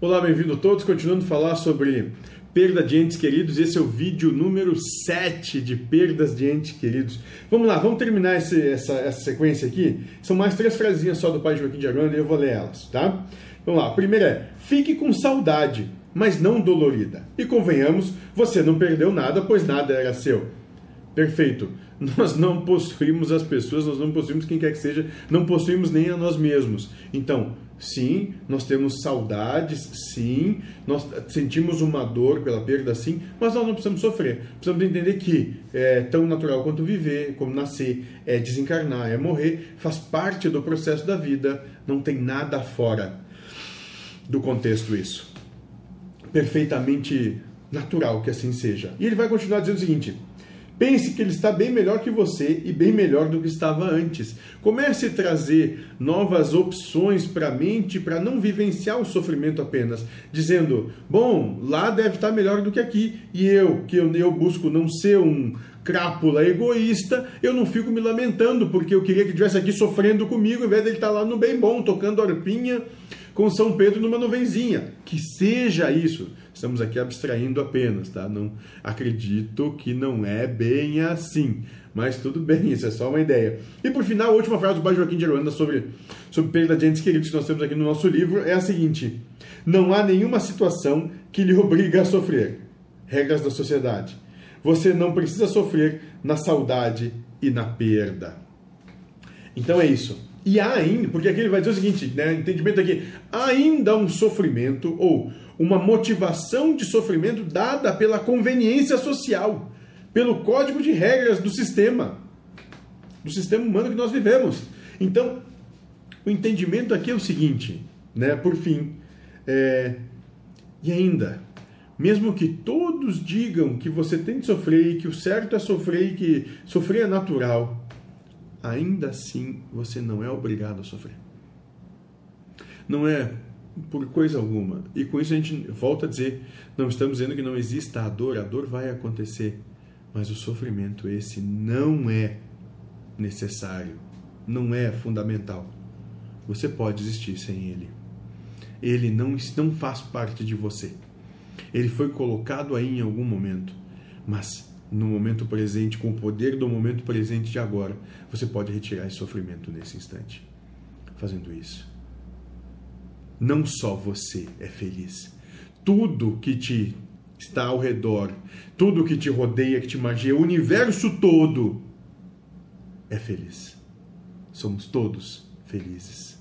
Olá, bem-vindo a todos. Continuando a falar sobre perda de entes queridos, esse é o vídeo número 7 de perdas de entes queridos. Vamos lá, vamos terminar esse, essa, essa sequência aqui. São mais três frasinhas só do pai Joaquim de Aranda e eu vou ler elas, tá? Vamos lá, a primeira é: fique com saudade, mas não dolorida. E convenhamos, você não perdeu nada, pois nada era seu. Perfeito. Nós não possuímos as pessoas, nós não possuímos quem quer que seja, não possuímos nem a nós mesmos. Então, sim, nós temos saudades, sim, nós sentimos uma dor pela perda, sim, mas nós não precisamos sofrer. Precisamos entender que é tão natural quanto viver, como nascer, é desencarnar, é morrer, faz parte do processo da vida, não tem nada fora do contexto isso. Perfeitamente natural que assim seja. E ele vai continuar dizendo o seguinte: Pense que ele está bem melhor que você e bem melhor do que estava antes. Comece a trazer novas opções para a mente para não vivenciar o sofrimento apenas, dizendo: bom, lá deve estar melhor do que aqui. E eu, que eu, eu busco não ser um crápula egoísta, eu não fico me lamentando porque eu queria que estivesse aqui sofrendo comigo, em vez de ele estar lá no bem bom, tocando arpinha com São Pedro numa nuvenzinha. Que seja isso. Estamos aqui abstraindo apenas, tá? Não acredito que não é bem assim. Mas tudo bem, isso é só uma ideia. E por final, a última frase do Pai Joaquim de Aruanda sobre, sobre perda de entes queridos que nós temos aqui no nosso livro é a seguinte: Não há nenhuma situação que lhe obriga a sofrer. Regras da sociedade. Você não precisa sofrer na saudade e na perda. Então é isso. E ainda, porque aqui ele vai dizer o seguinte, né, entendimento aqui, ainda um sofrimento ou uma motivação de sofrimento dada pela conveniência social, pelo código de regras do sistema, do sistema humano que nós vivemos. Então, o entendimento aqui é o seguinte, né, por fim, é, e ainda, mesmo que todos digam que você tem de sofrer que o certo é sofrer que sofrer é natural, ainda assim você não é obrigado a sofrer. Não é por coisa alguma. E com isso a gente volta a dizer: não estamos dizendo que não exista a dor, a dor vai acontecer, mas o sofrimento esse não é necessário, não é fundamental. Você pode existir sem ele. Ele não, não faz parte de você. Ele foi colocado aí em algum momento, mas no momento presente, com o poder do momento presente de agora, você pode retirar esse sofrimento nesse instante. Fazendo isso. Não só você é feliz. Tudo que te está ao redor, tudo que te rodeia, que te magia, o universo todo é feliz. Somos todos felizes.